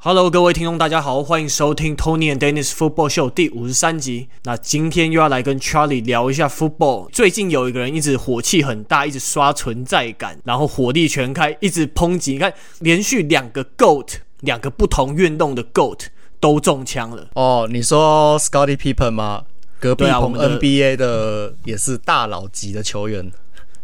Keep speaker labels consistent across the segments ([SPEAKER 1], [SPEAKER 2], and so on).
[SPEAKER 1] Hello，各位听众，大家好，欢迎收听 Tony and Dennis Football Show 第五十三集。那今天又要来跟 Charlie 聊一下 football。最近有一个人一直火气很大，一直刷存在感，然后火力全开，一直抨击。你看，连续两个 GOAT，两个不同运动的 GOAT 都中枪了。
[SPEAKER 2] 哦，你说 Scottie Pippen 吗？隔壁棚 NBA 的也是大佬级的球员。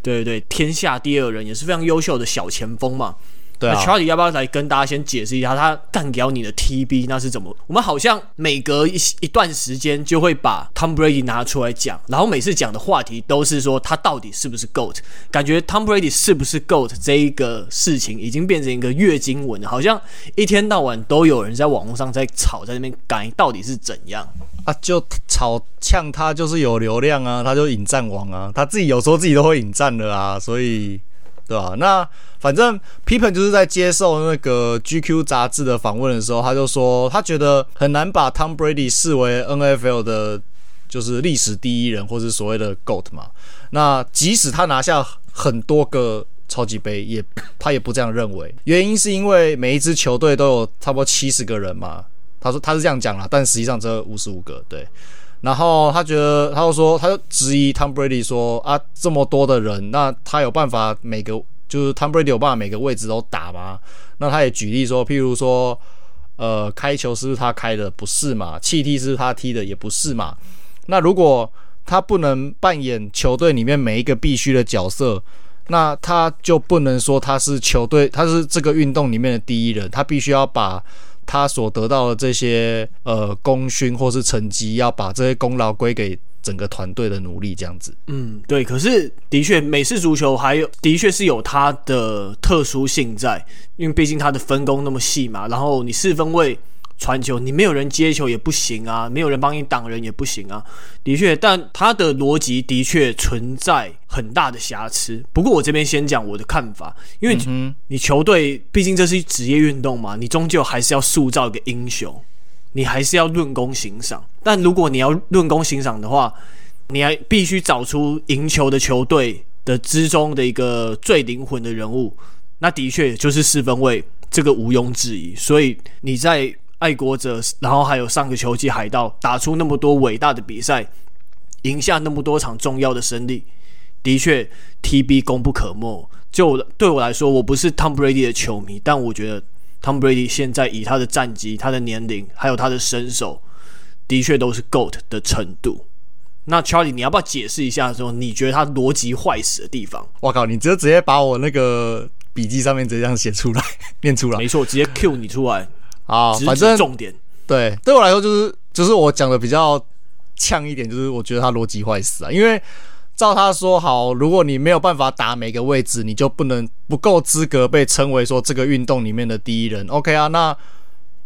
[SPEAKER 1] 对对对，天下第二人，也是非常优秀的小前锋嘛。
[SPEAKER 2] 对啊
[SPEAKER 1] ，Charlie 要不要来跟大家先解释一下，他干掉你的 TB 那是怎么？我们好像每隔一一段时间就会把 Tom Brady 拿出来讲，然后每次讲的话题都是说他到底是不是 GOAT。感觉 Tom Brady 是不是 GOAT 这一个事情已经变成一个月经文了，好像一天到晚都有人在网络上在吵，在那边改到底是怎样
[SPEAKER 2] 啊？就吵呛他就是有流量啊，他就引战王啊，他自己有时候自己都会引战的啊，所以。对吧、啊？那反正 Pippen 就是在接受那个 GQ 杂志的访问的时候，他就说他觉得很难把 Tom Brady 视为 NFL 的，就是历史第一人，或是所谓的 GOAT 嘛。那即使他拿下很多个超级杯，也他也不这样认为。原因是因为每一支球队都有差不多七十个人嘛。他说他是这样讲啦，但实际上只有五十五个。对。然后他觉得，他就说，他就质疑 Tom Brady 说啊，这么多的人，那他有办法每个就是 Tom Brady 有办法每个位置都打吗？那他也举例说，譬如说，呃，开球是他开的？不是嘛？弃踢是他踢的？也不是嘛？那如果他不能扮演球队里面每一个必须的角色，那他就不能说他是球队，他是这个运动里面的第一人，他必须要把。他所得到的这些呃功勋或是成绩，要把这些功劳归给整个团队的努力，这样子。
[SPEAKER 1] 嗯，对。可是的确，美式足球还有的确是有它的特殊性在，因为毕竟它的分工那么细嘛。然后你四分卫。传球，你没有人接球也不行啊，没有人帮你挡人也不行啊。的确，但他的逻辑的确存在很大的瑕疵。不过我这边先讲我的看法，因为你球队毕竟这是职业运动嘛，你终究还是要塑造一个英雄，你还是要论功行赏。但如果你要论功行赏的话，你还必须找出赢球的球队的之中的一个最灵魂的人物，那的确就是四分卫，这个毋庸置疑。所以你在爱国者，然后还有上个球季海盗打出那么多伟大的比赛，赢下那么多场重要的胜利，的确 TB 功不可没。就对我来说，我不是 Tom Brady 的球迷，但我觉得 Tom Brady 现在以他的战绩、他的年龄，还有他的身手，的确都是 GOAT 的程度。那 Charlie，你要不要解释一下说你觉得他逻辑坏死的地方？
[SPEAKER 2] 我靠，你直接直接把我那个笔记上面直接这样写出来，念出来，
[SPEAKER 1] 没错，直接 Q 你出来。
[SPEAKER 2] 啊，反正
[SPEAKER 1] 重点
[SPEAKER 2] 对对我来说就是就是我讲的比较呛一点，就是我觉得他逻辑坏死啊。因为照他说好，如果你没有办法打每个位置，你就不能不够资格被称为说这个运动里面的第一人。OK 啊，那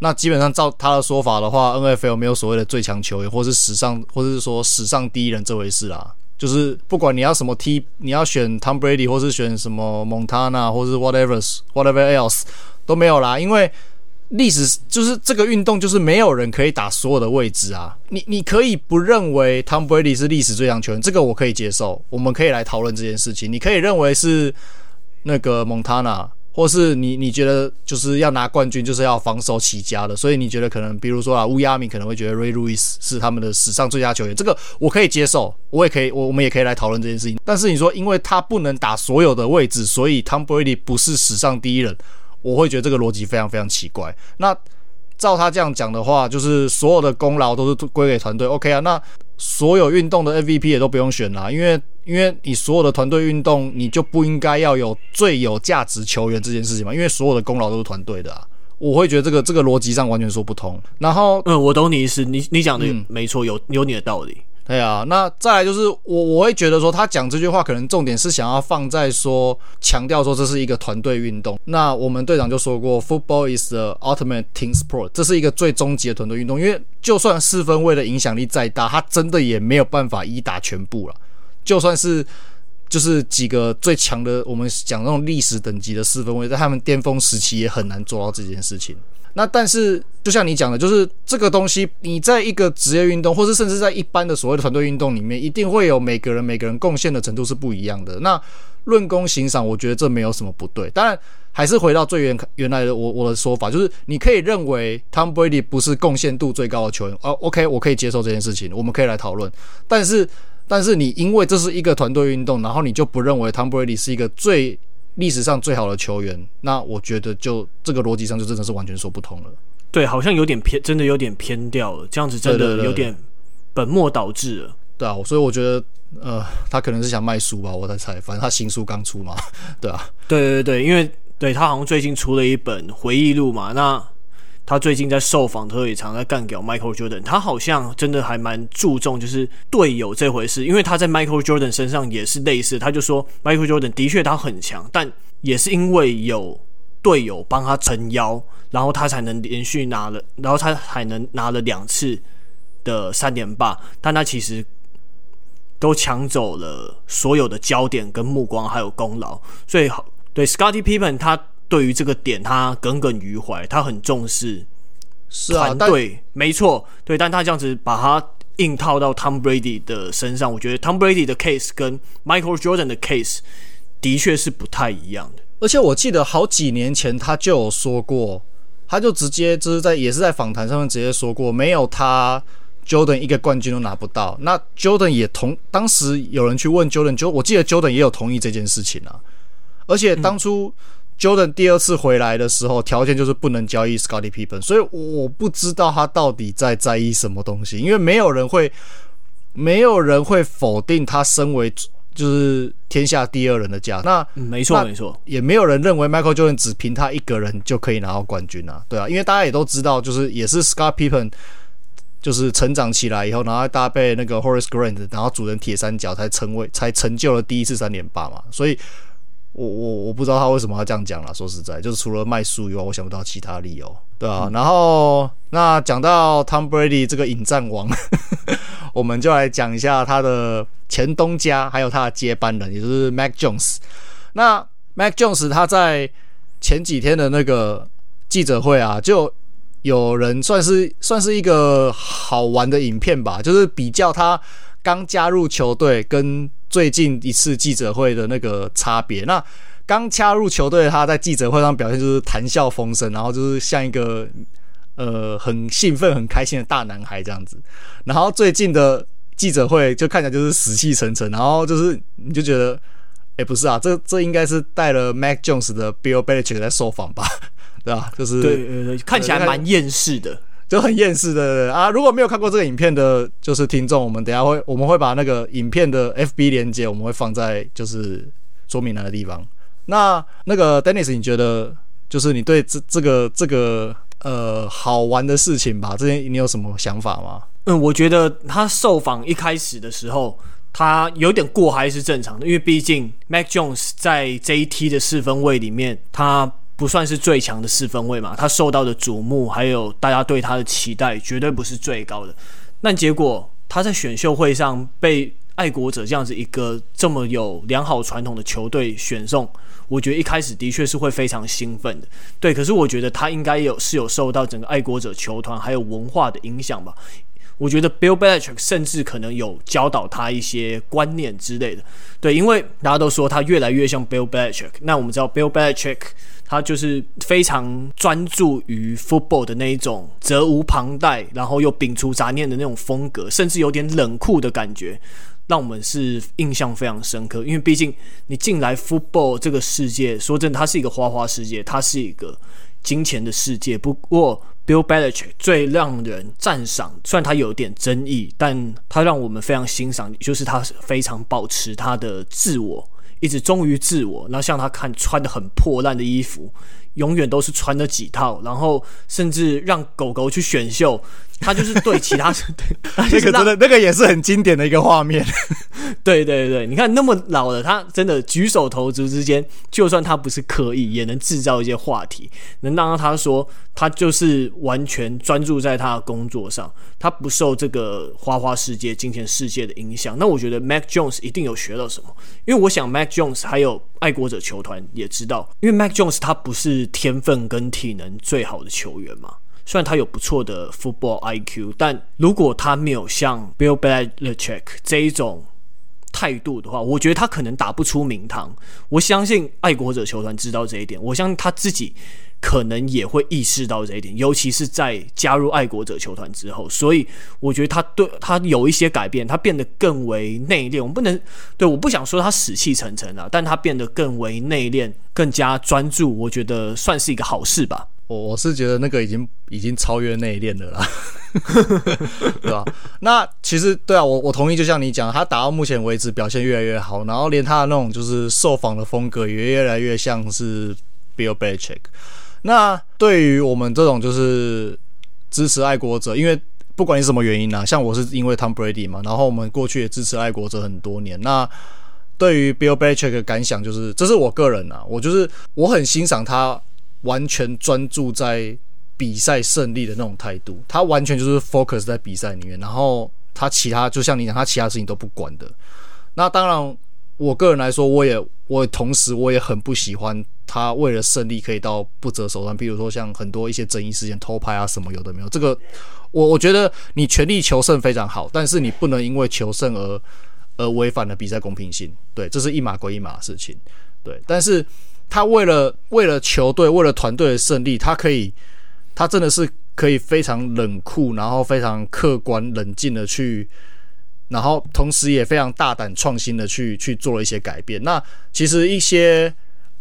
[SPEAKER 2] 那基本上照他的说法的话，NFL 没有所谓的最强球员，或是史上或者是说史上第一人这回事啦。就是不管你要什么 T，你要选 Tom Brady，或是选什么 Montana，或是 whatever whatever else 都没有啦，因为。历史就是这个运动，就是没有人可以打所有的位置啊！你你可以不认为 Tom Brady 是历史最强球员，这个我可以接受，我们可以来讨论这件事情。你可以认为是那个 Montana，或是你你觉得就是要拿冠军就是要防守起家的，所以你觉得可能比如说啊，乌鸦迷可能会觉得 Ray Lewis 是他们的史上最佳球员，这个我可以接受，我也可以，我我们也可以来讨论这件事情。但是你说因为他不能打所有的位置，所以 Tom Brady 不是史上第一人。我会觉得这个逻辑非常非常奇怪。那照他这样讲的话，就是所有的功劳都是归给团队。OK 啊，那所有运动的 MVP 也都不用选啦，因为因为你所有的团队运动，你就不应该要有最有价值球员这件事情嘛，因为所有的功劳都是团队的啊。我会觉得这个这个逻辑上完全说不通。然后，
[SPEAKER 1] 嗯，我懂你意思，你你讲的没错，有有你的道理。
[SPEAKER 2] 对啊，那再来就是我我会觉得说他讲这句话可能重点是想要放在说强调说这是一个团队运动。那我们队长就说过，Football is the ultimate team sport，这是一个最终极的团队运动。因为就算四分卫的影响力再大，他真的也没有办法一打全部了。就算是就是几个最强的，我们讲那种历史等级的四分卫，在他们巅峰时期也很难做到这件事情。那但是，就像你讲的，就是这个东西，你在一个职业运动，或是甚至在一般的所谓的团队运动里面，一定会有每个人每个人贡献的程度是不一样的。那论功行赏，我觉得这没有什么不对。当然，还是回到最原原来的我我的说法，就是你可以认为 Tom Brady 不是贡献度最高的球员，哦，OK，我可以接受这件事情，我们可以来讨论。但是，但是你因为这是一个团队运动，然后你就不认为 Tom Brady 是一个最历史上最好的球员，那我觉得就这个逻辑上就真的是完全说不通了。
[SPEAKER 1] 对，好像有点偏，真的有点偏掉了。这样子真的有点本末倒置了。
[SPEAKER 2] 对啊，所以我觉得，呃，他可能是想卖书吧，我在猜。反正他新书刚出嘛，对啊。
[SPEAKER 1] 对对对，因为对他好像最近出了一本回忆录嘛。那他最近在受访的时候也常在干掉 Michael Jordan。他好像真的还蛮注重就是队友这回事，因为他在 Michael Jordan 身上也是类似。他就说 Michael Jordan 的确他很强，但也是因为有队友帮他撑腰，然后他才能连续拿了，然后他还能拿了两次的三连霸。但他其实都抢走了所有的焦点跟目光，还有功劳。所以，对 Scottie Pippen，他对于这个点他耿耿于怀，他很重视是啊，对、没错，对，但他这样子把他硬套到 Tom Brady 的身上，我觉得 Tom Brady 的 case 跟 Michael Jordan 的 case 的确是不太一样的。
[SPEAKER 2] 而且我记得好几年前他就有说过，他就直接就是在也是在访谈上面直接说过，没有他 Jordan 一个冠军都拿不到。那 Jordan 也同当时有人去问 Jordan，就我记得 Jordan 也有同意这件事情啊。而且当初 Jordan 第二次回来的时候，条件就是不能交易 Scottie Pippen，所以我不知道他到底在在意什么东西，因为没有人会没有人会否定他身为。就是天下第二人的价，那、
[SPEAKER 1] 嗯、没错没错，
[SPEAKER 2] 也没有人认为 Michael Jordan 只凭他一个人就可以拿到冠军啊，对啊，因为大家也都知道，就是也是 Scott Pippen，就是成长起来以后，然后搭配那个 Horace Grant，然后组成铁三角，才成为才成就了第一次三连霸嘛，所以我我我不知道他为什么要这样讲啦，说实在，就是除了卖书以外，我想不到其他理由，对啊，嗯、然后那讲到 Tom Brady 这个引战王。我们就来讲一下他的前东家，还有他的接班人，也就是 Mac Jones。那 Mac Jones 他在前几天的那个记者会啊，就有人算是算是一个好玩的影片吧，就是比较他刚加入球队跟最近一次记者会的那个差别。那刚加入球队，他在记者会上表现就是谈笑风生，然后就是像一个。呃，很兴奋、很开心的大男孩这样子，然后最近的记者会就看起来就是死气沉沉，然后就是你就觉得，哎、欸，不是啊，这这应该是带了 Mac Jones 的 Bill Belichick 在受访吧，对吧？就是
[SPEAKER 1] 对对对，看起来蛮厌世的，
[SPEAKER 2] 就很厌世的啊！如果没有看过这个影片的，就是听众，我们等下会我们会把那个影片的 FB 连接，我们会放在就是说明栏的地方。那那个 Dennis，你觉得就是你对这这个这个？呃，好玩的事情吧，这边你有什么想法吗？
[SPEAKER 1] 嗯，我觉得他受访一开始的时候，他有点过还是正常的，因为毕竟 Mac Jones 在这一梯的四分卫里面，他不算是最强的四分卫嘛，他受到的瞩目还有大家对他的期待，绝对不是最高的。但结果他在选秀会上被爱国者这样子一个这么有良好传统的球队选中。我觉得一开始的确是会非常兴奋的，对。可是我觉得他应该有是有受到整个爱国者球团还有文化的影响吧。我觉得 Bill Belichick 甚至可能有教导他一些观念之类的，对。因为大家都说他越来越像 Bill Belichick。那我们知道 Bill Belichick 他就是非常专注于 football 的那一种责无旁贷，然后又摒除杂念的那种风格，甚至有点冷酷的感觉。让我们是印象非常深刻，因为毕竟你进来 football 这个世界，说真的，它是一个花花世界，它是一个金钱的世界。不过，Bill Belichick 最让人赞赏，虽然他有点争议，但他让我们非常欣赏，就是他非常保持他的自我，一直忠于自我。然后像他看穿的很破烂的衣服，永远都是穿的几套，然后甚至让狗狗去选秀，他就是对其他 对，
[SPEAKER 2] 那个真的那个也是很经典的一个画面。
[SPEAKER 1] 对对对，你看那么老了，他真的举手投足之间，就算他不是刻意，也能制造一些话题，能让他说他就是完全专注在他的工作上，他不受这个花花世界、金钱世界的影响。那我觉得 Mac Jones 一定有学到什么，因为我想 Mac Jones 还有爱国者球团也知道，因为 Mac Jones 他不是天分跟体能最好的球员嘛。虽然他有不错的 football IQ，但如果他没有像 Bill Belichick 这一种态度的话，我觉得他可能打不出名堂。我相信爱国者球团知道这一点，我相信他自己可能也会意识到这一点，尤其是在加入爱国者球团之后。所以我觉得他对他有一些改变，他变得更为内敛。我们不能对，我不想说他死气沉沉啊，但他变得更为内敛，更加专注。我觉得算是一个好事吧。
[SPEAKER 2] 我我是觉得那个已经已经超越内敛了啦，对吧？那其实对啊，我我同意，就像你讲，他打到目前为止表现越来越好，然后连他的那种就是受访的风格也越来越像是 Bill Belichick。那对于我们这种就是支持爱国者，因为不管你什么原因啊，像我是因为 Tom Brady 嘛，然后我们过去也支持爱国者很多年。那对于 Bill Belichick 的感想就是，这是我个人啊，我就是我很欣赏他。完全专注在比赛胜利的那种态度，他完全就是 focus 在比赛里面，然后他其他就像你讲，他其他事情都不管的。那当然，我个人来说，我也我也同时我也很不喜欢他为了胜利可以到不择手段，比如说像很多一些争议事件偷拍啊什么有的没有。这个我我觉得你全力求胜非常好，但是你不能因为求胜而而违反了比赛公平性。对，这是一码归一码的事情。对，但是。他为了为了球队，为了团队的胜利，他可以，他真的是可以非常冷酷，然后非常客观冷静的去，然后同时也非常大胆创新的去去做了一些改变。那其实一些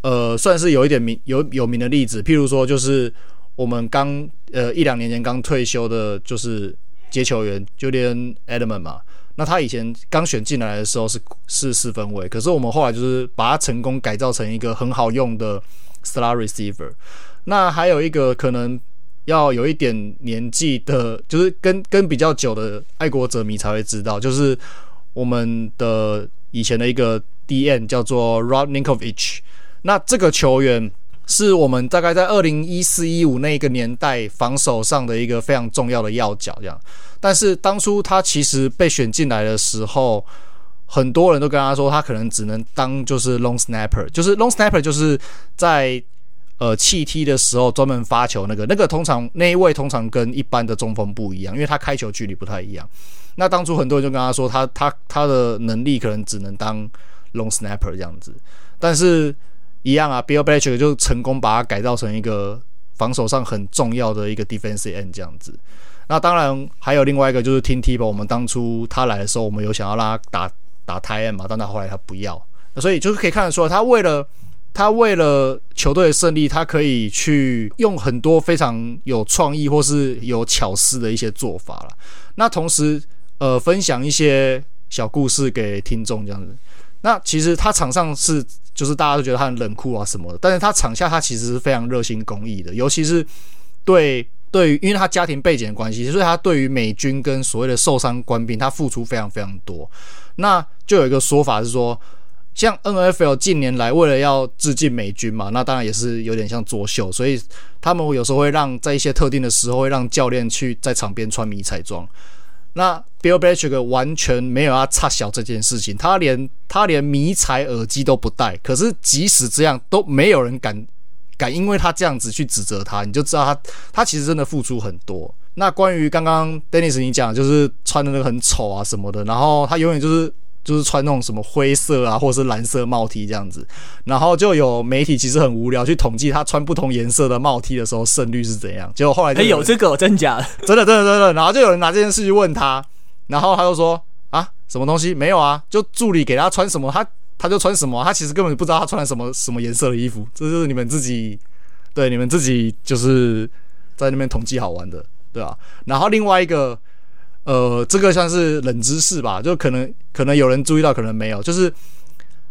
[SPEAKER 2] 呃，算是有一点名有有名的例子，譬如说就是我们刚呃一两年前刚退休的，就是接球员 Julian Edelman 嘛。那他以前刚选进来的时候是是四分卫，可是我们后来就是把他成功改造成一个很好用的 slot receiver。那还有一个可能要有一点年纪的，就是跟跟比较久的爱国者迷才会知道，就是我们的以前的一个 DN 叫做 Rob Ninkovich。那这个球员是我们大概在二零一四一五那个年代防守上的一个非常重要的要角，这样。但是当初他其实被选进来的时候，很多人都跟他说，他可能只能当就是 long snapper，就是 long snapper 就是在呃弃踢的时候专门发球那个，那个通常那一位通常跟一般的中锋不一样，因为他开球距离不太一样。那当初很多人就跟他说，他他他的能力可能只能当 long snapper 这样子。但是一样啊，Bill Belichick 就成功把它改造成一个防守上很重要的一个 defensive end 这样子。那当然还有另外一个就是 Tim Tebow，我们当初他来的时候，我们有想要让他打打 t i end 嘛，但他后来他不要，所以就是可以看得出来，他为了他为了球队的胜利，他可以去用很多非常有创意或是有巧思的一些做法了。那同时呃分享一些小故事给听众这样子。那其实他场上是就是大家都觉得他很冷酷啊什么的，但是他场下他其实是非常热心公益的，尤其是对。对于，因为他家庭背景的关系，所以他对于美军跟所谓的受伤官兵，他付出非常非常多。那就有一个说法是说，像 NFL 近年来为了要致敬美军嘛，那当然也是有点像作秀，所以他们有时候会让在一些特定的时候会让教练去在场边穿迷彩装。那 Bill Belichick 完全没有要插小这件事情，他连他连迷彩耳机都不戴。可是即使这样，都没有人敢。敢因为他这样子去指责他，你就知道他他其实真的付出很多。那关于刚刚 Dennis 你讲，就是穿的那个很丑啊什么的，然后他永远就是就是穿那种什么灰色啊或者是蓝色帽 T 这样子，然后就有媒体其实很无聊去统计他穿不同颜色的帽 T 的时候胜率是怎样。结果后来哎
[SPEAKER 1] 有这个真假的？
[SPEAKER 2] 真的真的真的，然后就有人拿这件事去问他，然后他就说啊什么东西没有啊，就助理给他穿什么他。他就穿什么，他其实根本不知道他穿了什么什么颜色的衣服，这就是你们自己，对，你们自己就是在那边统计好玩的，对吧？然后另外一个，呃，这个算是冷知识吧，就可能可能有人注意到，可能没有，就是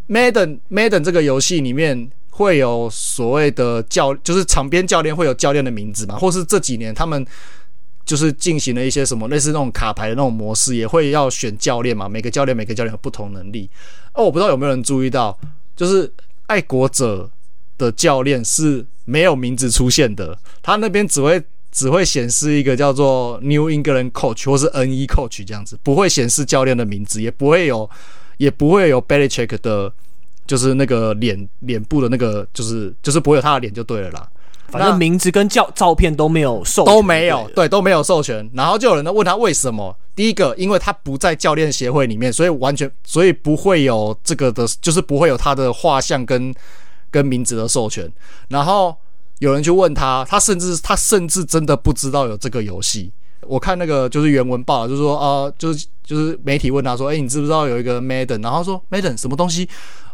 [SPEAKER 2] Madden Madden 这个游戏里面会有所谓的教，就是场边教练会有教练的名字嘛，或是这几年他们就是进行了一些什么类似那种卡牌的那种模式，也会要选教练嘛。每个教练每个教练有不同能力。哦，我不知道有没有人注意到，就是爱国者的教练是没有名字出现的，他那边只会只会显示一个叫做 New England Coach 或是 NE Coach 这样子，不会显示教练的名字，也不会有也不会有 Belichick 的，就是那个脸脸部的那个，就是就是不会有他的脸就对了啦。
[SPEAKER 1] 反正名字跟照照片都没有授，
[SPEAKER 2] 都没有，对，都没有授权。然后就有人问他为什么？第一个，因为他不在教练协会里面，所以完全，所以不会有这个的，就是不会有他的画像跟跟名字的授权。然后有人去问他，他甚至他甚至真的不知道有这个游戏。我看那个就是原文报，就是说啊、呃，就是就是媒体问他说，哎，你知不知道有一个 Madden？然后说 Madden 什么东西？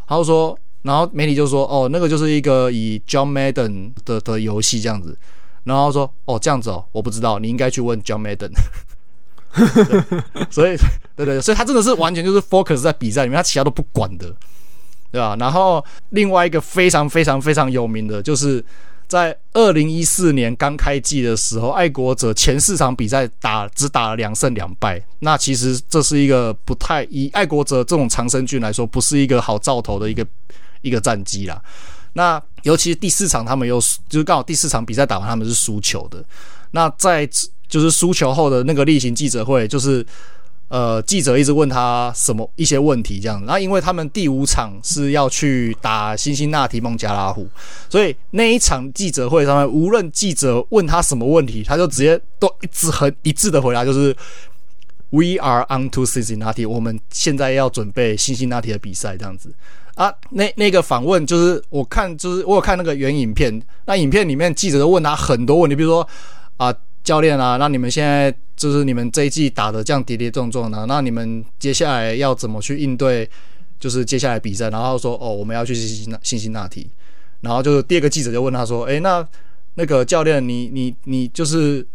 [SPEAKER 2] 然后说。然后媒体就说：“哦，那个就是一个以 John Madden 的的游戏这样子。”然后说：“哦，这样子哦，我不知道，你应该去问 John Madden。”所以，对对，所以他真的是完全就是 focus 在比赛里面，他其他都不管的，对吧？然后另外一个非常非常非常有名的，就是在二零一四年刚开季的时候，爱国者前四场比赛打只打了两胜两败。那其实这是一个不太以爱国者这种长胜军来说，不是一个好兆头的一个。一个战绩啦，那尤其是第四场，他们又就是刚好第四场比赛打完，他们是输球的。那在就是输球后的那个例行记者会，就是呃记者一直问他什么一些问题这样子。那因为他们第五场是要去打辛辛那提孟加拉虎，所以那一场记者会上面，无论记者问他什么问题，他就直接都一直很一致的回答，就是 We are on to Cincinnati，我们现在要准备辛辛那提的比赛这样子。啊，那那个访问就是我看，就是我有看那个原影片。那影片里面记者都问他很多问题，比如说啊，教练啊，那你们现在就是你们这一季打得这样跌跌撞撞的，那你们接下来要怎么去应对？就是接下来比赛，然后说哦，我们要去辛辛那辛辛那提。然后就是第二个记者就问他说，诶，那那个教练，你你你就是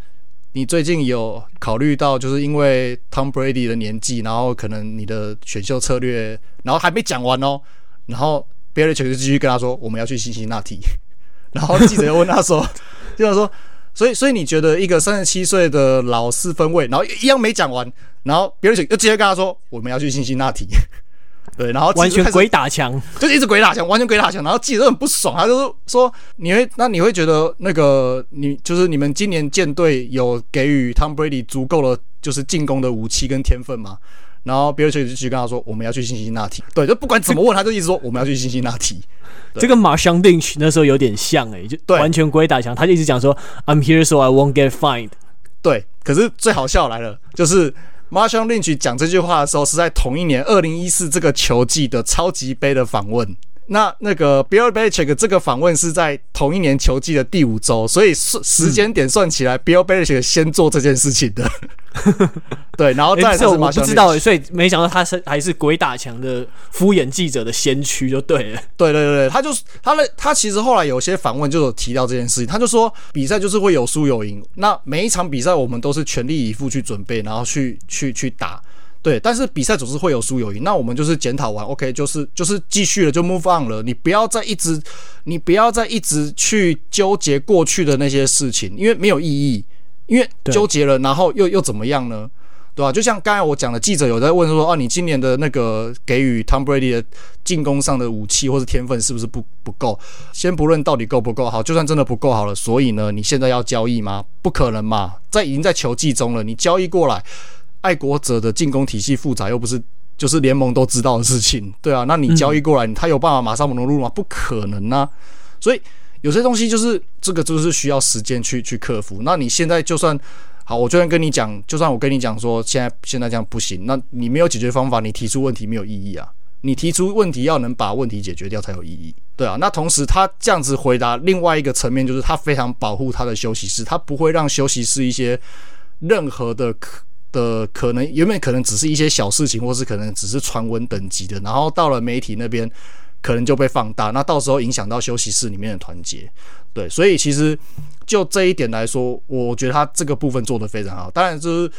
[SPEAKER 2] 你最近有考虑到，就是因为 Tom Brady 的年纪，然后可能你的选秀策略，然后还没讲完哦。然后 Belichick 就继续跟他说：“我们要去辛辛那提。”然后记者又问他说：“ 记者说，所以所以你觉得一个三十七岁的老四分卫，然后一样没讲完，然后 Belichick 又直接跟他说：我们要去辛辛那提。”对，然后
[SPEAKER 1] 完全鬼打墙，
[SPEAKER 2] 就一直鬼打墙，完全鬼打墙。然后记者都很不爽，他就是说：“你会那你会觉得那个你就是你们今年舰队有给予 Tom Brady 足够的就是进攻的武器跟天分吗？”然后别人就继续跟他说：“我们要去辛辛那提。”对，就不管怎么问，他就一直说：“我们要去辛辛那提。”
[SPEAKER 1] 这个马香定曲那时候有点像哎、欸，就完全鬼打墙。他就一直讲说：“I'm here so I won't get fined。”
[SPEAKER 2] 对，可是最好笑来了，就是 Marshawn Lynch 讲这句话的时候是在同一年二零一四这个球季的超级杯的访问。那那个 Bill Belichick 这个访问是在同一年球季的第五周，所以时时间点算起来、嗯、，Bill Belichick 先做这件事情的。对，然后再是、欸、我
[SPEAKER 1] 不知道、欸，所以没想到他是还是鬼打墙的敷衍记者的先驱，就对了。
[SPEAKER 2] 对对对对，他就是他的他其实后来有些访问就有提到这件事情，他就说比赛就是会有输有赢，那每一场比赛我们都是全力以赴去准备，然后去去去打。对，但是比赛总是会有输有赢，那我们就是检讨完，OK，就是就是继续了，就 move on 了。你不要再一直，你不要再一直去纠结过去的那些事情，因为没有意义。因为纠结了，然后又又怎么样呢？对吧？就像刚才我讲的，记者有在问说，哦、啊，你今年的那个给予 Tom Brady 的进攻上的武器或是天分是不是不不够？先不论到底够不够好，就算真的不够好了，所以呢，你现在要交易吗？不可能嘛，在已经在球季中了，你交易过来。爱国者的进攻体系复杂，又不是就是联盟都知道的事情，对啊，那你交易过来，他有办法马上融入吗？不可能啊！所以有些东西就是这个，就是需要时间去去克服。那你现在就算好，我就算跟你讲，就算我跟你讲说现在现在这样不行，那你没有解决方法，你提出问题没有意义啊！你提出问题要能把问题解决掉才有意义，对啊。那同时他这样子回答，另外一个层面就是他非常保护他的休息室，他不会让休息室一些任何的可。的可能原本可能只是一些小事情，或是可能只是传闻等级的，然后到了媒体那边，可能就被放大，那到时候影响到休息室里面的团结。对，所以其实就这一点来说，我觉得他这个部分做得非常好。当然，就是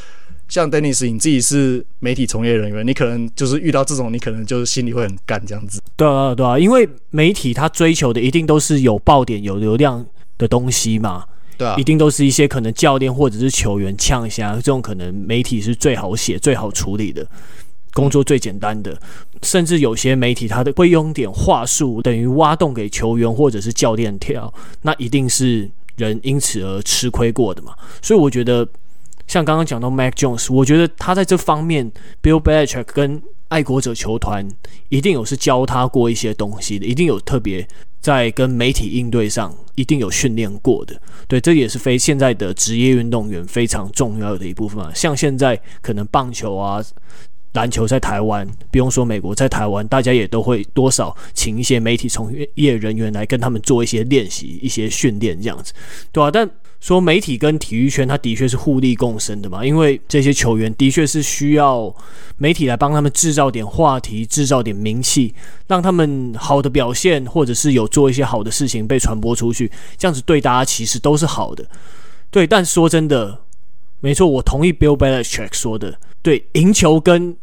[SPEAKER 2] 像 Dennis，你自己是媒体从业人员，你可能就是遇到这种，你可能就是心里会很干这样子。
[SPEAKER 1] 对啊，对啊，因为媒体他追求的一定都是有爆点、有流量的东西嘛。
[SPEAKER 2] 对，
[SPEAKER 1] 一定都是一些可能教练或者是球员呛一下，这种可能媒体是最好写、最好处理的工作，最简单的。甚至有些媒体他都会用点话术，等于挖洞给球员或者是教练跳，那一定是人因此而吃亏过的嘛。所以我觉得，像刚刚讲到 Mac Jones，我觉得他在这方面，Bill Belichick 跟爱国者球团一定有是教他过一些东西的，一定有特别在跟媒体应对上一定有训练过的。对，这也是非现在的职业运动员非常重要的一部分嘛。像现在可能棒球啊。篮球在台湾，不用说美国，在台湾，大家也都会多少请一些媒体从业人员来跟他们做一些练习、一些训练，这样子，对吧、啊？但说媒体跟体育圈，它的确是互利共生的嘛，因为这些球员的确是需要媒体来帮他们制造点话题、制造点名气，让他们好的表现，或者是有做一些好的事情被传播出去，这样子对大家其实都是好的。对，但说真的。没错，我同意 Bill Belichick 说的，对，赢球跟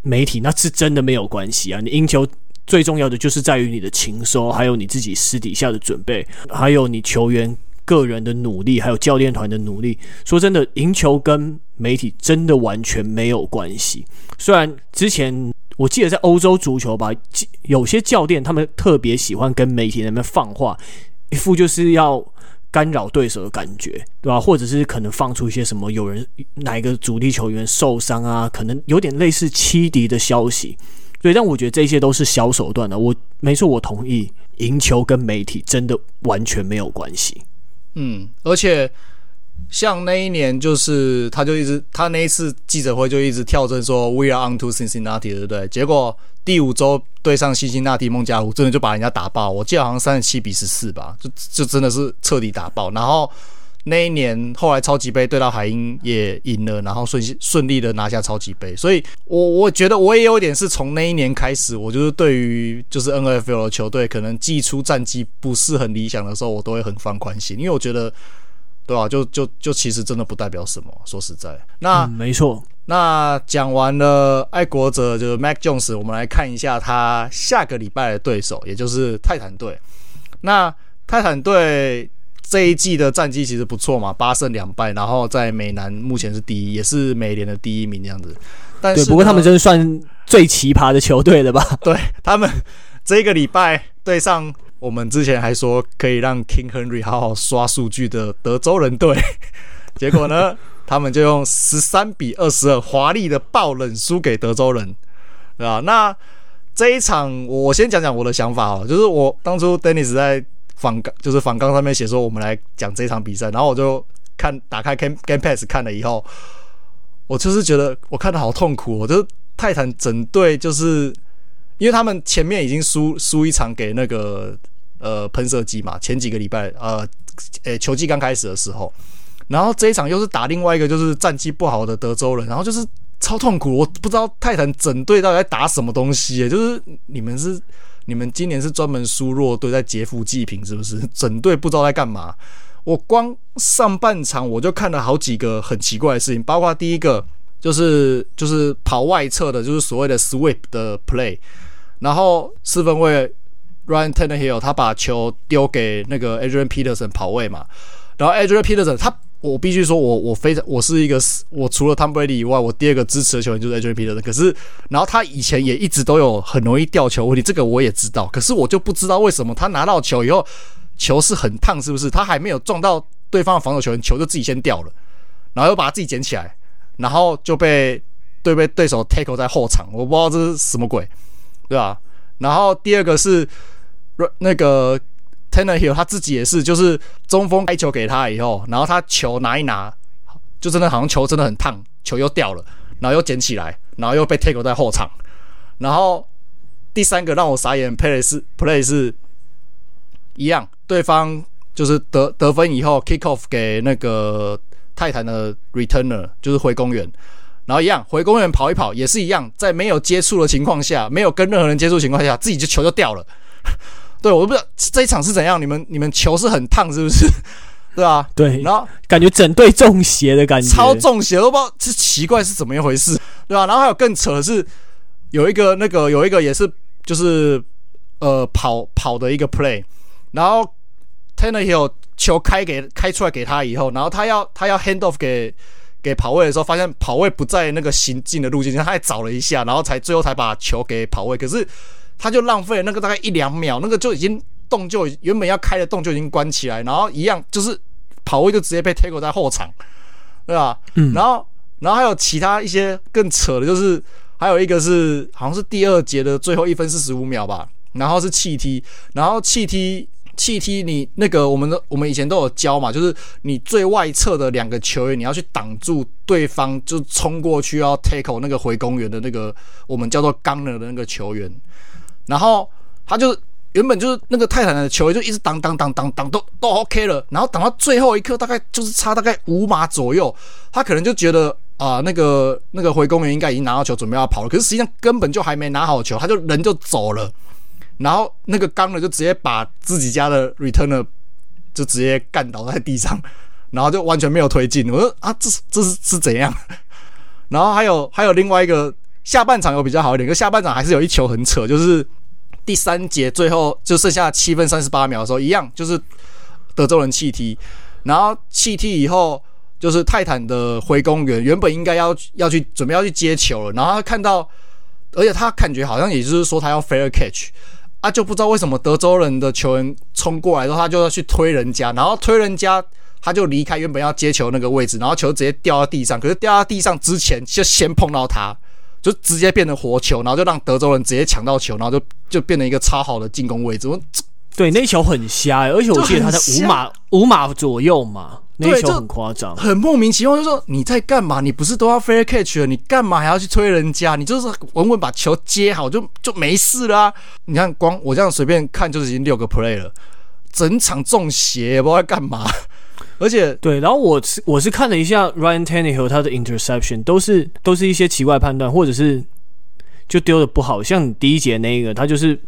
[SPEAKER 1] 媒体那是真的没有关系啊！你赢球最重要的就是在于你的情收，还有你自己私底下的准备，还有你球员个人的努力，还有教练团的努力。说真的，赢球跟媒体真的完全没有关系。虽然之前我记得在欧洲足球吧，有些教练他们特别喜欢跟媒体那边放话，一副就是要。干扰对手的感觉，对吧？或者是可能放出一些什么有人哪一个主力球员受伤啊，可能有点类似欺敌的消息。对，但我觉得这些都是小手段的。我没错，我同意，赢球跟媒体真的完全没有关系。
[SPEAKER 2] 嗯，而且。像那一年，就是他就一直他那一次记者会就一直跳针说 “We are on to Cincinnati”，对不对？结果第五周对上辛辛那提孟加拉，真的就把人家打爆。我记得好像三十七比十四吧，就就真的是彻底打爆。然后那一年后来超级杯对到海鹰也赢了，然后顺顺利的拿下超级杯。所以我我觉得我也有点是从那一年开始，我就是对于就是 NFL 的球队可能季初战绩不是很理想的时候，我都会很放宽心，因为我觉得。对啊，就就就其实真的不代表什么。说实在，那、
[SPEAKER 1] 嗯、没错。
[SPEAKER 2] 那讲完了爱国者就是 Mac Jones，我们来看一下他下个礼拜的对手，也就是泰坦队。那泰坦队这一季的战绩其实不错嘛，八胜两败，然后在美南目前是第一，也是美联的第一名这样子。但是，
[SPEAKER 1] 不过他们真是算最奇葩的球队了吧？
[SPEAKER 2] 对他们这个礼拜对上。我们之前还说可以让 King Henry 好好刷数据的德州人队，结果呢，他们就用十三比二十二华丽的爆冷输给德州人，对吧？那这一场我先讲讲我的想法哦，就是我当初 Dennis 在访纲，就是访纲上面写说我们来讲这场比赛，然后我就看打开 Game Game Pass 看了以后，我就是觉得我看的好痛苦，我就是泰坦整队就是因为他们前面已经输输一场给那个。呃，喷射机嘛，前几个礼拜，呃，诶，球季刚开始的时候，然后这一场又是打另外一个就是战绩不好的德州人，然后就是超痛苦，我不知道泰坦整队到底在打什么东西，就是你们是你们今年是专门输弱队在劫富济贫是不是？整队不知道在干嘛。我光上半场我就看了好几个很奇怪的事情，包括第一个就是就是跑外侧的，就是所谓的 sweep 的 play，然后四分卫。Ryan Tannehill 他把球丢给那个 Adrian Peterson 跑位嘛，然后 Adrian Peterson 他，我必须说我我非常我是一个我除了 Tom Brady 以外，我第二个支持的球员就是 Adrian Peterson。可是，然后他以前也一直都有很容易掉球问题，这个我也知道。可是我就不知道为什么他拿到球以后，球是很烫，是不是？他还没有撞到对方的防守球员，球就自己先掉了，然后又把他自己捡起来，然后就被对被对手 tackle 在后场，我不知道这是什么鬼，对吧？然后第二个是。那个 Tannehill 他自己也是，就是中锋开球给他以后，然后他球拿一拿，就真的好像球真的很烫，球又掉了，然后又捡起来，然后又被 take 在后场。然后第三个让我傻眼，play 是 play 是一样，对方就是得得分以后 kick off 给那个泰坦的 returner，就是回攻员，然后一样回公园跑一跑也是一样，在没有接触的情况下，没有跟任何人接触情况下，自己就球就掉了。对，我都不知道这一场是怎样。你们你们球是很烫，是不是？对啊，
[SPEAKER 1] 对。
[SPEAKER 2] 然后
[SPEAKER 1] 感觉整队中邪的感觉，
[SPEAKER 2] 超中邪，都不知道这奇怪是怎么一回事，对吧、啊？然后还有更扯的是，有一个那个有一个也是就是呃跑跑的一个 play，然后 Tannehill 球开给开出来给他以后，然后他要他要 hand off 给给跑位的时候，发现跑位不在那个行进的路径上，他还找了一下，然后才最后才把球给跑位。可是他就浪费了那个大概一两秒，那个就已经洞就原本要开的洞就已经关起来，然后一样就是跑位就直接被 tackle 在后场，对吧？嗯，然后然后还有其他一些更扯的，就是还有一个是好像是第二节的最后一分四十五秒吧，然后是气踢，然后气踢。气踢你那个，我们的我们以前都有教嘛，就是你最外侧的两个球员，你要去挡住对方，就冲过去要 take 那个回攻员的那个我们叫做钢人的那个球员，然后他就原本就是那个泰坦的球员就一直挡挡挡挡挡都都 OK 了，然后挡到最后一刻，大概就是差大概五码左右，他可能就觉得啊、那个那个回攻员应该已经拿到球准备要跑了，可是实际上根本就还没拿好球，他就人就走了。然后那个刚的就直接把自己家的 returner 就直接干倒在地上，然后就完全没有推进。我说啊，这是这是是怎样？然后还有还有另外一个下半场有比较好一点，可下半场还是有一球很扯，就是第三节最后就剩下七分三十八秒的时候，一样就是德州人弃踢，然后弃踢以后就是泰坦的回攻员原本应该要要去准备要去接球了，然后他看到，而且他感觉好像也就是说他要 fair catch。他、啊、就不知道为什么德州人的球员冲过来之后，他就要去推人家，然后推人家，他就离开原本要接球那个位置，然后球直接掉到地上。可是掉到地上之前，就先碰到他，就直接变成活球，然后就让德州人直接抢到球，然后就就变成一个超好的进攻位置。我
[SPEAKER 1] 对，那球很瞎，而且我记得他在五码五码左右嘛。那球很夸张，
[SPEAKER 2] 很莫名其妙。就说你在干嘛？你不是都要 fair catch 了？你干嘛还要去催人家？你就是稳稳把球接好就就没事啦啊。你看，光我这样随便看，就是已经六个 play 了，整场中邪，也不知道在干嘛。而且
[SPEAKER 1] 对，然后我是我是看了一下 Ryan Tannehill 他的 interception，都是都是一些奇怪判断，或者是就丢的不好。像第一节那个，他就是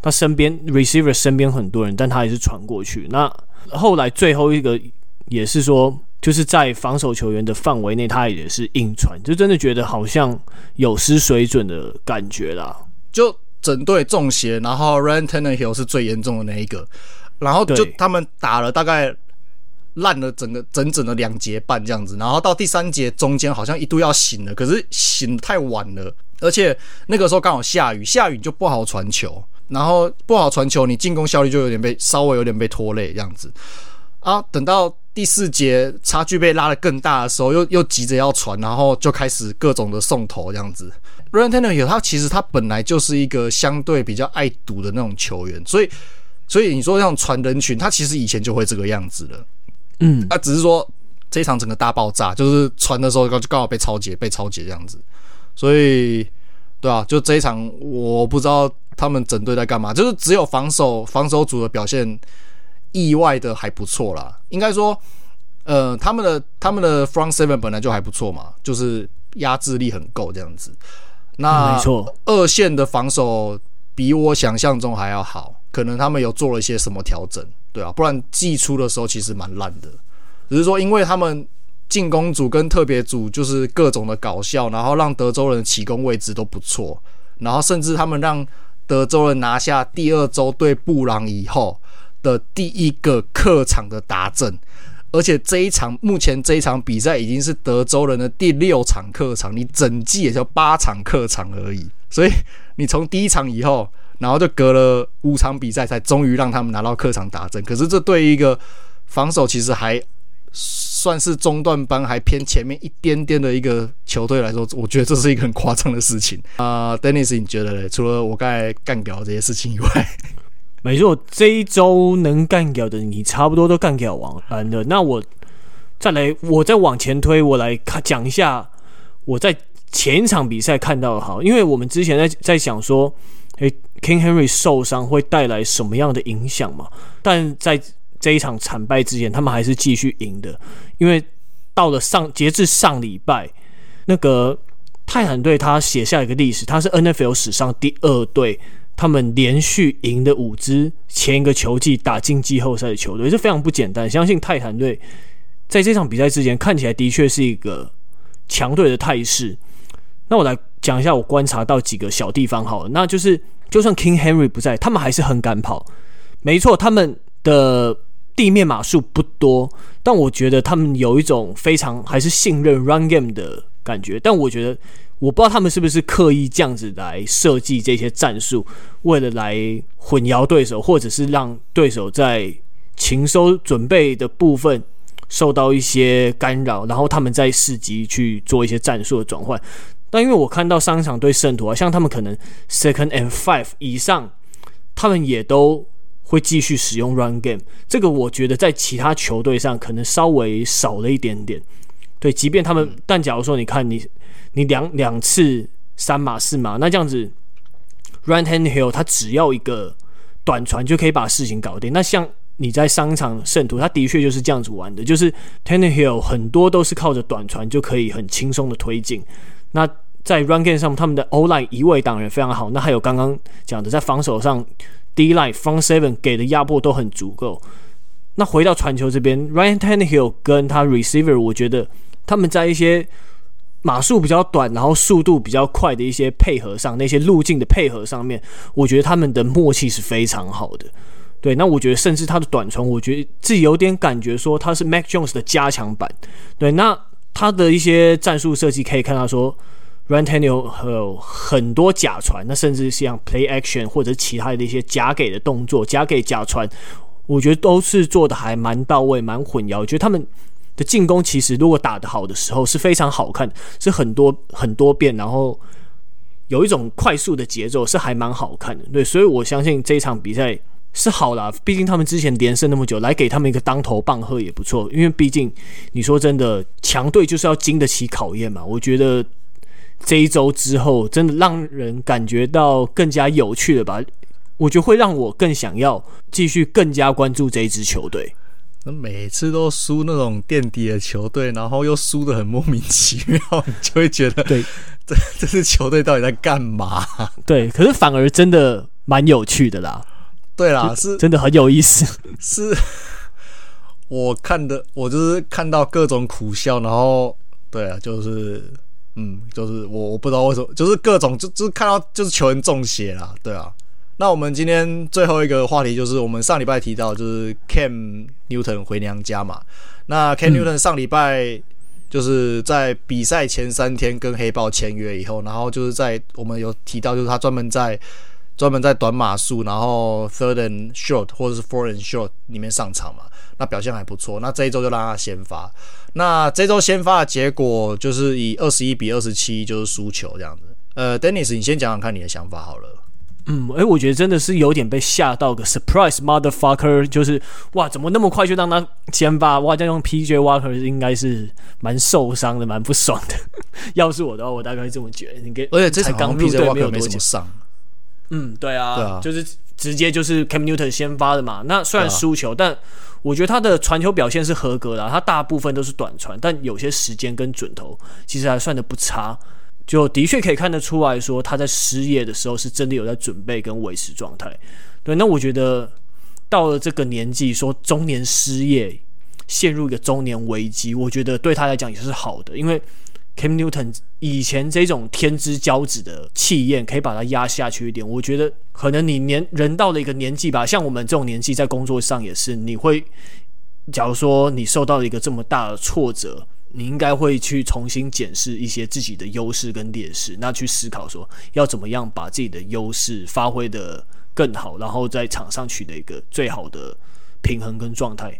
[SPEAKER 1] 他身边 receiver 身边很多人，但他还是传过去。那后来最后一个。也是说，就是在防守球员的范围内，他也是硬传，就真的觉得好像有失水准的感觉啦。
[SPEAKER 2] 就整队中邪，然后 Ryan Tannehill 是最严重的那一个，然后就他们打了大概烂了整个整整的两节半这样子，然后到第三节中间好像一度要醒了，可是醒太晚了，而且那个时候刚好下雨，下雨就不好传球，然后不好传球，你进攻效率就有点被稍微有点被拖累这样子啊，等到。第四节差距被拉得更大的时候，又又急着要传，然后就开始各种的送头这样子。Ryan Tannehill 他其实他本来就是一个相对比较爱赌的那种球员，所以所以你说像传人群，他其实以前就会这个样子了。嗯，他只是说这一场整个大爆炸，就是传的时候刚就刚好被超解，被超解这样子。所以对啊，就这一场我不知道他们整队在干嘛，就是只有防守防守组的表现。意外的还不错啦，应该说，呃，他们的他们的 front seven 本来就还不错嘛，就是压制力很够这样子。那没错，二线的防守比我想象中还要好，可能他们有做了一些什么调整，对啊，不然季初的时候其实蛮烂的。只是说，因为他们进攻组跟特别组就是各种的搞笑，然后让德州人的起攻位置都不错，然后甚至他们让德州人拿下第二周对布朗以后。的第一个客场的达阵，而且这一场目前这一场比赛已经是德州人的第六场客场，你整季也就八场客场而已，所以你从第一场以后，然后就隔了五场比赛，才终于让他们拿到客场达阵。可是这对于一个防守其实还算是中段班，还偏前面一点点的一个球队来说，我觉得这是一个很夸张的事情啊。Dennis，你觉得嘞？除了我刚才干掉这些事情以外？
[SPEAKER 1] 没错，这一周能干掉的你差不多都干掉完了。那我再来，我再往前推，我来看讲一下我在前一场比赛看到的好，因为我们之前在在想说，诶，King Henry 受伤会带来什么样的影响嘛？但在这一场惨败之前，他们还是继续赢的，因为到了上截至上礼拜，那个泰坦队他写下一个历史，他是 NFL 史上第二队。他们连续赢的五支前一个球季打进季后赛的球队是非常不简单。相信泰坦队在这场比赛之前看起来的确是一个强队的态势。那我来讲一下我观察到几个小地方好了，那就是就算 King Henry 不在，他们还是很敢跑。没错，他们的地面码数不多，但我觉得他们有一种非常还是信任 run game 的感觉。但我觉得，我不知道他们是不是刻意这样子来设计这些战术，为了来混淆对手，或者是让对手在情收准备的部分受到一些干扰，然后他们在伺机去做一些战术的转换。但因为我看到商场对圣徒啊，像他们可能 second and five 以上，他们也都。会继续使用 run game，这个我觉得在其他球队上可能稍微少了一点点。对，即便他们，但假如说你看你，你两两次三码四码，那这样子 r a n t a n Hill 他只要一个短传就可以把事情搞定。那像你在商场圣徒，他的确就是这样子玩的，就是 Tannehill 很多都是靠着短传就可以很轻松的推进。那在 run game 上，他们的 O line 移位当然非常好。那还有刚刚讲的在防守上。D line front seven 给的压迫都很足够。那回到传球这边，Ryan Tenhill 跟他 receiver，我觉得他们在一些码数比较短，然后速度比较快的一些配合上，那些路径的配合上面，我觉得他们的默契是非常好的。对，那我觉得甚至他的短传，我觉得自己有点感觉说他是 Mac Jones 的加强版。对，那他的一些战术设计可以看到说。Ryan Tannehill 有很多假传，那甚至像 play action 或者其他的一些假给的动作，假给假传，我觉得都是做的还蛮到位，蛮混淆。我觉得他们的进攻其实如果打得好的时候是非常好看，是很多很多变，然后有一种快速的节奏，是还蛮好看的。对，所以我相信这一场比赛是好啦，毕竟他们之前连胜那么久，来给他们一个当头棒喝也不错。因为毕竟你说真的，强队就是要经得起考验嘛。我觉得。这一周之后，真的让人感觉到更加有趣了吧？我觉得会让我更想要继续更加关注这一支球队。
[SPEAKER 2] 那每次都输那种垫底的球队，然后又输的很莫名其妙，你就会觉得，对，这这支球队到底在干嘛？
[SPEAKER 1] 对，可是反而真的蛮有趣的啦。
[SPEAKER 2] 对啦，是
[SPEAKER 1] 真的很有意思。
[SPEAKER 2] 是我看的，我就是看到各种苦笑，然后对啊，就是。嗯，就是我我不知道为什么，就是各种就就是看到就是球员中邪啦，对啊。那我们今天最后一个话题就是我们上礼拜提到就是 Cam Newton 回娘家嘛。那 Cam Newton 上礼拜就是在比赛前三天跟黑豹签约以后，然后就是在我们有提到就是他专门在专门在短码数，然后 third and short 或者是 fourth and short 里面上场嘛。那表现还不错，那这一周就让他先发。那这周先发的结果就是以二十一比二十七就是输球这样子。呃，Dennis，你先讲讲看你的想法好了。
[SPEAKER 1] 嗯，诶、欸，我觉得真的是有点被吓到个 surprise motherfucker，就是哇，怎么那么快就让他先发？哇，这样用 PJ Walker 应该是蛮受伤的，蛮不爽的。要是我的话，我大概会这么觉得。你给，
[SPEAKER 2] 而且这场刚 PJ Walker 没怎么上。
[SPEAKER 1] 嗯，对啊，对啊，就是直接就是 Cam Newton 先发的嘛。那虽然输球，啊、但我觉得他的传球表现是合格的，啊，他大部分都是短传，但有些时间跟准头其实还算的不差，就的确可以看得出来说他在失业的时候是真的有在准备跟维持状态。对，那我觉得到了这个年纪，说中年失业，陷入一个中年危机，我觉得对他来讲也是好的，因为 Cam Newton 以前这种天之骄子的气焰可以把他压下去一点，我觉得。可能你年人到了一个年纪吧，像我们这种年纪，在工作上也是，你会，假如说你受到了一个这么大的挫折，你应该会去重新检视一些自己的优势跟劣势，那去思考说要怎么样把自己的优势发挥得更好，然后在场上取得一个最好的平衡跟状态。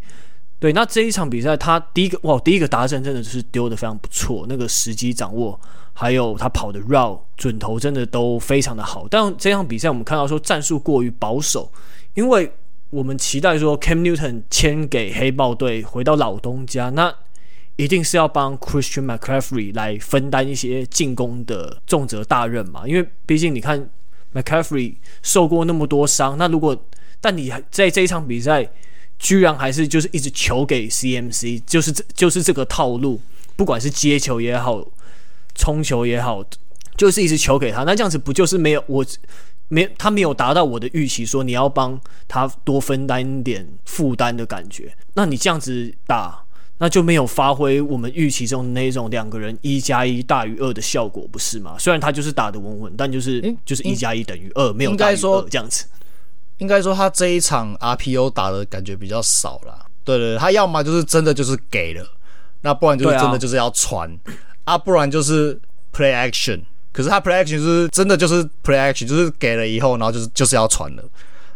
[SPEAKER 1] 对，那这一场比赛，他第一个哇，第一个达阵真的是丢得非常不错，那个时机掌握。还有他跑的 route 准头真的都非常的好，但这场比赛我们看到说战术过于保守，因为我们期待说 Cam Newton 签给黑豹队回到老东家，那一定是要帮 Christian McCaffrey 来分担一些进攻的重责大任嘛，因为毕竟你看 McCaffrey 受过那么多伤，那如果但你在这一场比赛居然还是就是一直球给 CMC，就是这就是这个套路，不管是接球也好。冲球也好，就是一直球给他，那这样子不就是没有我没他没有达到我的预期，说你要帮他多分担一点负担的感觉，那你这样子打，那就没有发挥我们预期中的那种两个人一加一大于二的效果，不是吗？虽然他就是打的稳稳，但就是、欸、就是一加一等于二，没有大于二这样子。
[SPEAKER 2] 应该说他这一场 RPO 打的感觉比较少了。对对，他要么就是真的就是给了，那不然就是真的就是要传啊，啊，不然就是 play action。可是他 play action 就是真的就是 play action，就是给了以后，然后就是就是要传了，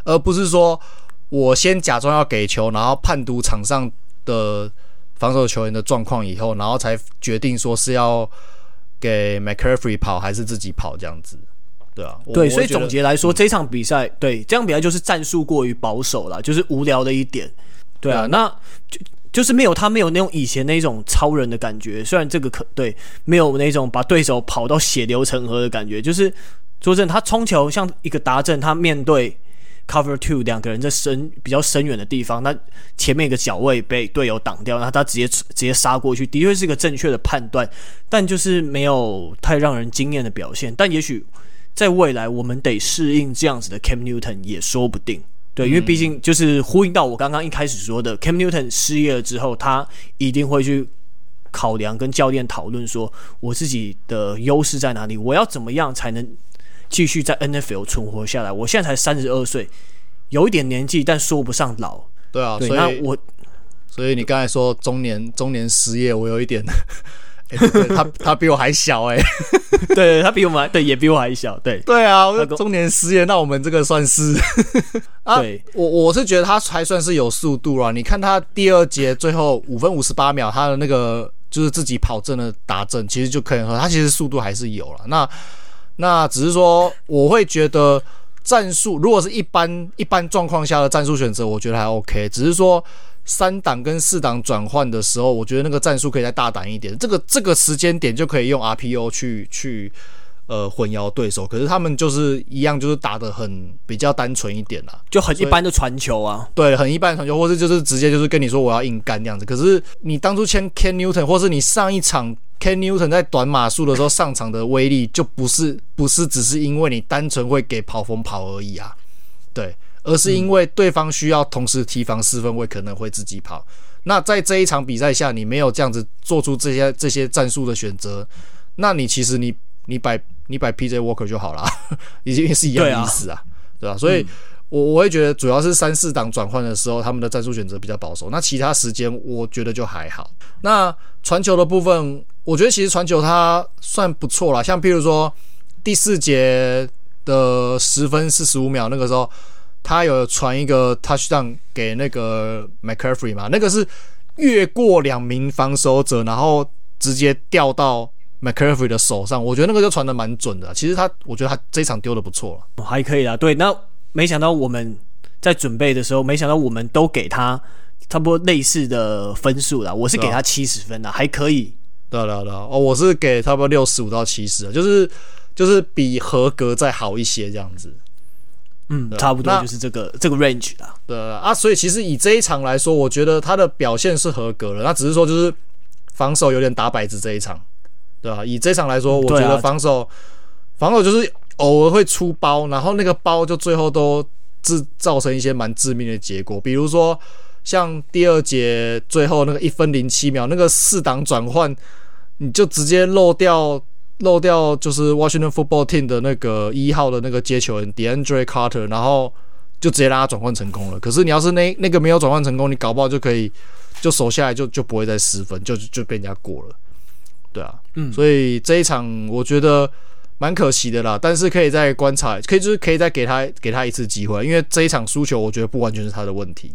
[SPEAKER 2] 而不是说我先假装要给球，然后判读场上的防守球员的状况以后，然后才决定说是要给 McCaffrey 跑还是自己跑这样子。对啊，
[SPEAKER 1] 对，所以总结来说，嗯、这场比赛对这场比赛就是战术过于保守了，就是无聊的一点。对啊，那就就是没有他没有那种以前那种超人的感觉。虽然这个可对没有那种把对手跑到血流成河的感觉，就是说真的，他冲球像一个达阵，他面对 cover two 两个人在深比较深远的地方，那前面一个脚位被队友挡掉，那他直接直接杀过去，的确是一个正确的判断，但就是没有太让人惊艳的表现。但也许。在未来，我们得适应这样子的 Cam Newton 也说不定。对，因为毕竟就是呼应到我刚刚一开始说的，Cam Newton 失业了之后，他一定会去考量跟教练讨论说，我自己的优势在哪里，我要怎么样才能继续在 NFL 存活下来。我现在才三十二岁，有一点年纪，但说不上老。
[SPEAKER 2] 对啊，对，所以那我，所以你刚才说中年中年失业，我有一点。欸、他他比我还小哎、欸，
[SPEAKER 1] 对，他比我们对，也比我还小，对
[SPEAKER 2] 对啊，中年失业，那我们这个算是 啊，对我我是觉得他还算是有速度啦。你看他第二节最后五分五十八秒，他的那个就是自己跑正的打正，其实就可以说他其实速度还是有了。那那只是说，我会觉得战术如果是一般一般状况下的战术选择，我觉得还 OK，只是说。三档跟四档转换的时候，我觉得那个战术可以再大胆一点。这个这个时间点就可以用 RPO 去去呃混淆对手。可是他们就是一样，就是打的很比较单纯一点啦，
[SPEAKER 1] 就很一般的传球啊。
[SPEAKER 2] 对，很一般的传球，或是就是直接就是跟你说我要硬干这样子。可是你当初签 Ken Newton，或是你上一场 Ken Newton 在短码数的时候上场的威力，就不是不是只是因为你单纯会给跑风跑而已啊。对。而是因为对方需要同时提防四分卫，可能会自己跑。那在这一场比赛下，你没有这样子做出这些这些战术的选择，那你其实你你摆你摆 PJ Walker 就好了，已经是一样的意思啊，对吧、啊？所以我我会觉得，主要是三四档转换的时候，他们的战术选择比较保守。那其他时间，我觉得就还好。那传球的部分，我觉得其实传球它算不错啦。像譬如说第四节的十分四十五秒那个时候。他有传一个 touchdown 给那个 McCaffrey 嘛？那个是越过两名防守者，然后直接掉到 McCaffrey 的手上。我觉得那个就传的蛮准的。其实他，我觉得他这一场丢的不错了，
[SPEAKER 1] 还可以啦。对，那没想到我们在准备的时候，没想到我们都给他差不多类似的分数啦。我是给他七十分的，还可以。
[SPEAKER 2] 对对对，哦，我是给差不多六十五到七十，就是就是比合格再好一些这样子。
[SPEAKER 1] 嗯，差不多就是这个这个 range 啦。
[SPEAKER 2] 对啊，所以其实以这一场来说，我觉得他的表现是合格的。那只是说就是防守有点打摆子这一场，对啊？以这场来说，我觉得防守防守就是偶尔会出包，然后那个包就最后都制造成一些蛮致命的结果。比如说像第二节最后那个一分零七秒那个四档转换，你就直接漏掉。漏掉就是 Washington Football Team 的那个一号的那个接球人 DeAndre Carter，然后就直接让他转换成功了。可是你要是那那个没有转换成功，你搞不好就可以就守下来就就不会再失分，就就被人家过了。对啊，嗯，所以这一场我觉得蛮可惜的啦。但是可以再观察，可以就是可以再给他给他一次机会，因为这一场输球，我觉得不完全是他的问题。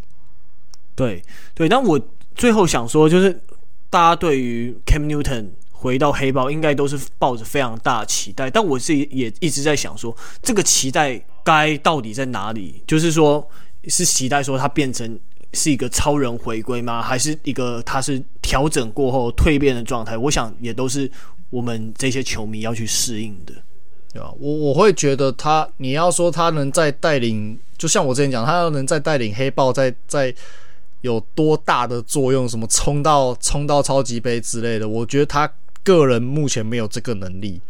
[SPEAKER 1] 对对，但我最后想说，就是大家对于 Cam Newton。回到黑豹，应该都是抱着非常大的期待，但我自己也一直在想说，这个期待该到底在哪里？就是说，是期待说他变成是一个超人回归吗？还是一个他是调整过后蜕变的状态？我想也都是我们这些球迷要去适应的，
[SPEAKER 2] 对吧？我我会觉得他，你要说他能在带领，就像我之前讲，他要能再带领黑豹在在有多大的作用，什么冲到冲到超级杯之类的，我觉得他。个人目前没有这个能力，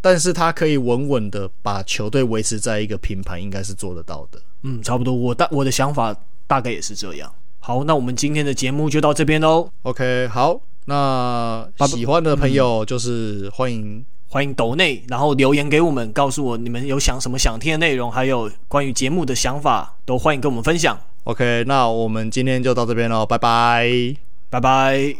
[SPEAKER 2] 但是他可以稳稳的把球队维持在一个平盘，应该是做得到的。
[SPEAKER 1] 嗯，差不多，我大我的想法大概也是这样。好，那我们今天的节目就到这边喽。
[SPEAKER 2] OK，好，那喜欢的朋友就是欢迎
[SPEAKER 1] 欢迎抖内，然后留言给我们，告诉我你们有想什么想听的内容，还有关于节目的想法，都欢迎跟我们分享。
[SPEAKER 2] OK，那我们今天就到这边喽，拜拜，
[SPEAKER 1] 拜拜。